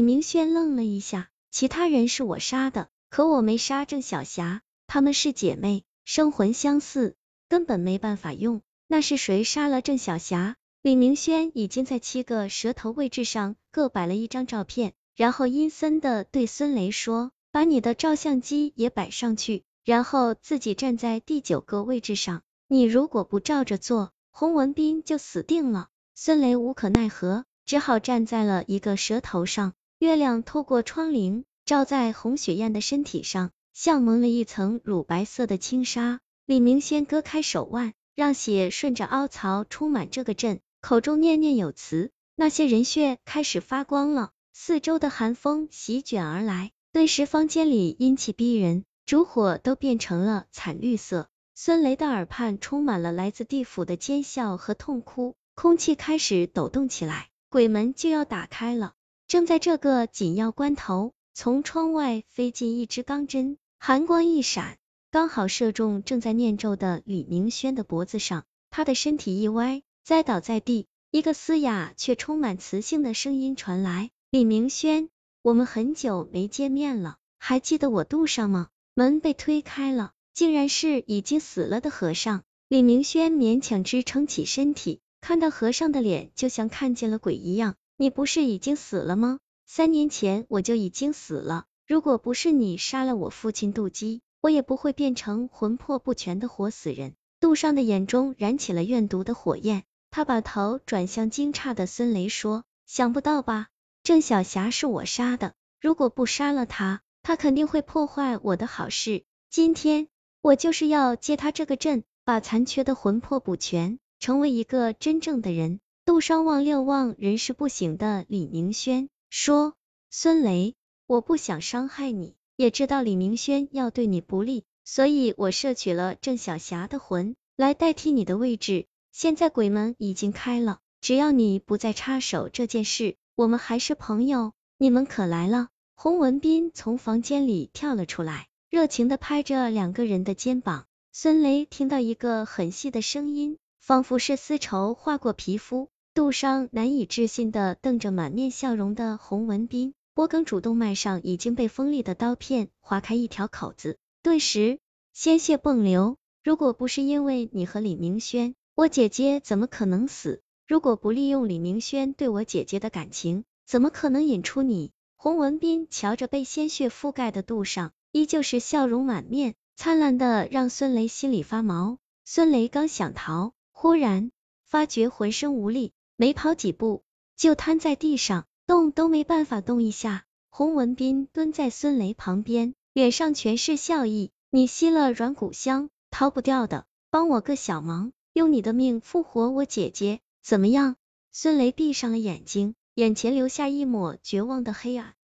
李明轩愣了一下，其他人是我杀的，可我没杀郑小霞，她们是姐妹，生魂相似，根本没办法用。那是谁杀了郑小霞？李明轩已经在七个舌头位置上各摆了一张照片，然后阴森的对孙雷说：“把你的照相机也摆上去，然后自己站在第九个位置上。你如果不照着做，洪文斌就死定了。”孙雷无可奈何，只好站在了一个舌头上。月亮透过窗棂，照在红雪燕的身体上，像蒙了一层乳白色的轻纱。李明先割开手腕，让血顺着凹槽充满这个阵。口中念念有词，那些人血开始发光了。四周的寒风席卷而来，顿时房间里阴气逼人，烛火都变成了惨绿色。孙雷的耳畔充满了来自地府的尖笑和痛哭，空气开始抖动起来，鬼门就要打开了。正在这个紧要关头，从窗外飞进一支钢针，寒光一闪，刚好射中正在念咒的李明轩的脖子上，他的身体一歪。栽倒在地，一个嘶哑却充满磁性的声音传来：“李明轩，我们很久没见面了，还记得我杜上吗？”门被推开了，竟然是已经死了的和尚。李明轩勉强支撑起身体，看到和尚的脸，就像看见了鬼一样。你不是已经死了吗？三年前我就已经死了，如果不是你杀了我父亲杜基，我也不会变成魂魄不全的活死人。杜尚的眼中燃起了怨毒的火焰。他把头转向惊诧的孙雷，说：“想不到吧？郑小霞是我杀的，如果不杀了她，她肯定会破坏我的好事。今天我就是要借她这个阵，把残缺的魂魄补全，成为一个真正的人。”杜商望六望人事不省的李明轩说：“孙雷，我不想伤害你，也知道李明轩要对你不利，所以我摄取了郑小霞的魂，来代替你的位置。”现在鬼门已经开了，只要你不再插手这件事，我们还是朋友。你们可来了？洪文斌从房间里跳了出来，热情的拍着两个人的肩膀。孙雷听到一个很细的声音，仿佛是丝绸划过皮肤。杜商难以置信的瞪着满面笑容的洪文斌，脖梗主动脉上已经被锋利的刀片划开一条口子，顿时鲜血迸流。如果不是因为你和李明轩，我姐姐怎么可能死？如果不利用李明轩对我姐姐的感情，怎么可能引出你？洪文斌瞧着被鲜血覆盖的杜尚，依旧是笑容满面，灿烂的让孙雷心里发毛。孙雷刚想逃，忽然发觉浑身无力，没跑几步就瘫在地上，动都没办法动一下。洪文斌蹲在孙雷旁边，脸上全是笑意：“你吸了软骨香，逃不掉的，帮我个小忙。”用你的命复活我姐姐，怎么样？孙雷闭上了眼睛，眼前留下一抹绝望的黑暗。